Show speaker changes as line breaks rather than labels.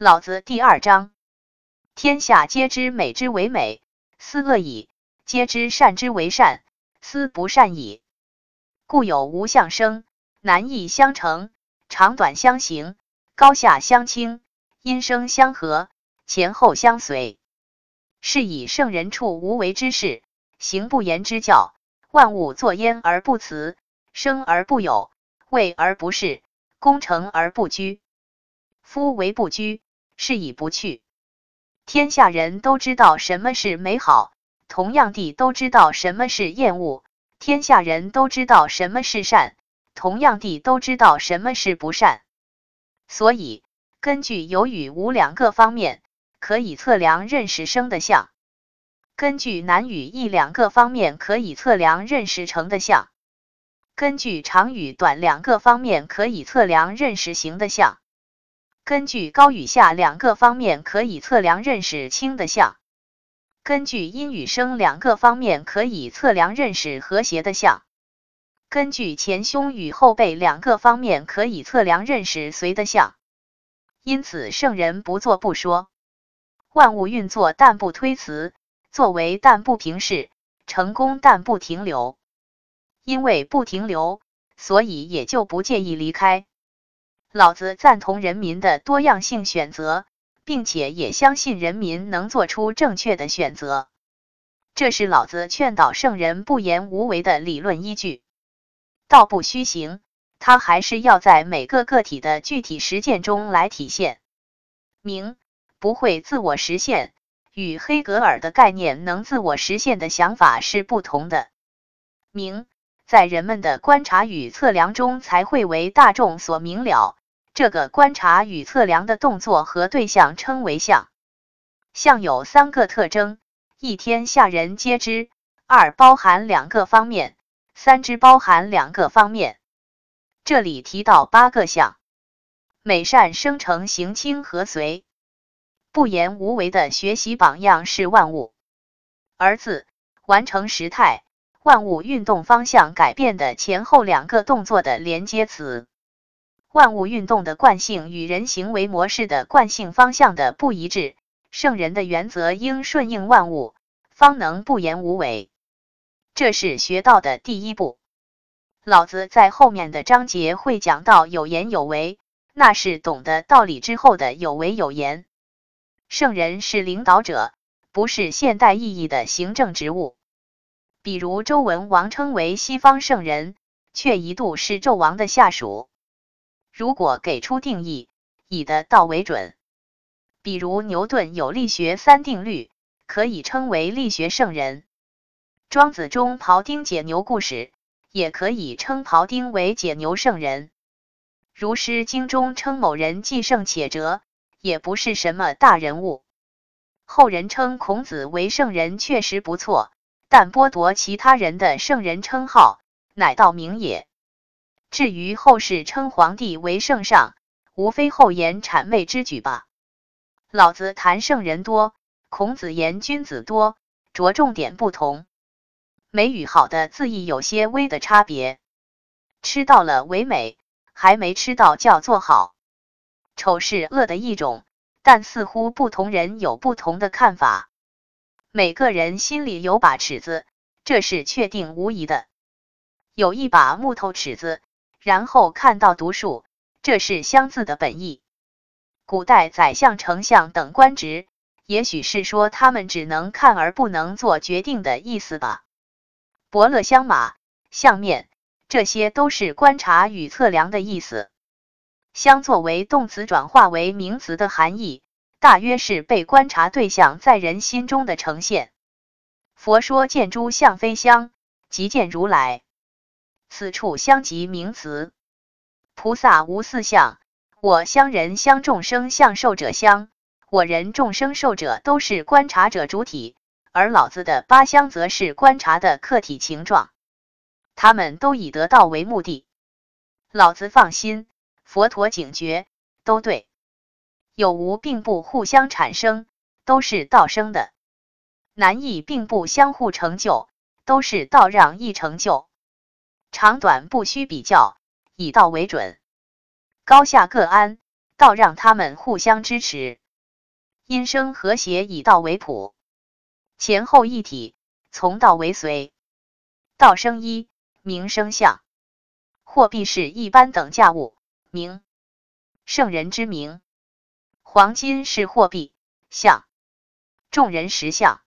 老子第二章：天下皆知美之为美，斯恶已；皆知善之为善，斯不善已。故有无相生，难易相成，长短相形，高下相倾，音声相和，前后相随。是以圣人处无为之事，行不言之教。万物作焉而不辞，生而不有，为而不恃，功成而不居。夫为不居。是以不去。天下人都知道什么是美好，同样地都知道什么是厌恶；天下人都知道什么是善，同样地都知道什么是不善。所以，根据有与无两个方面，可以测量认识生的相；根据难与易两个方面，可以测量认识成的相；根据长与短两个方面，可以测量认识行的相。根据高与下两个方面，可以测量认识轻的相；根据阴与声两个方面，可以测量认识和谐的相；根据前胸与后背两个方面，可以测量认识随的相。因此，圣人不做不说，万物运作但不推辞，作为但不平视，成功但不停留。因为不停留，所以也就不介意离开。老子赞同人民的多样性选择，并且也相信人民能做出正确的选择。这是老子劝导圣人不言无为的理论依据。道不虚行，它还是要在每个个体的具体实践中来体现。明不会自我实现，与黑格尔的概念能自我实现的想法是不同的。明在人们的观察与测量中才会为大众所明了。这个观察与测量的动作和对象称为相。相有三个特征：一天下人皆知；二包含两个方面；三只包含两个方面。这里提到八个相：美善生成行清和随。不言无为的学习榜样是万物，而字完成时态，万物运动方向改变的前后两个动作的连接词。万物运动的惯性与人行为模式的惯性方向的不一致，圣人的原则应顺应万物，方能不言无为。这是学道的第一步。老子在后面的章节会讲到有言有为，那是懂得道理之后的有为有言。圣人是领导者，不是现代意义的行政职务。比如周文王称为西方圣人，却一度是纣王的下属。如果给出定义，以的道为准，比如牛顿有力学三定律，可以称为力学圣人。庄子中庖丁解牛故事，也可以称庖丁为解牛圣人。如诗经中称某人既圣且哲，也不是什么大人物。后人称孔子为圣人，确实不错，但剥夺其他人的圣人称号，乃道名也。至于后世称皇帝为圣上，无非后言谄媚之举吧。老子谈圣人多，孔子言君子多，着重点不同。美与好的字义有些微的差别。吃到了为美，还没吃到叫做好。丑是恶的一种，但似乎不同人有不同的看法。每个人心里有把尺子，这是确定无疑的。有一把木头尺子。然后看到读数，这是相字的本意。古代宰相、丞相等官职，也许是说他们只能看而不能做决定的意思吧。伯乐相马、相面，这些都是观察与测量的意思。相作为动词转化为名词的含义，大约是被观察对象在人心中的呈现。佛说见诸相非相，即见如来。此处相即名词，菩萨无四相，我相、人相、众生相、寿者相。我人、众生、寿者都是观察者主体，而老子的八相则是观察的客体情状。他们都以得道为目的。老子放心，佛陀警觉，都对。有无并不互相产生，都是道生的；难易并不相互成就，都是道让易成就。长短不需比较，以道为准。高下各安，道让他们互相支持。音声和谐，以道为谱，前后一体，从道为随。道生一，名生相。货币是一般等价物，名圣人之名。黄金是货币，象众人实相。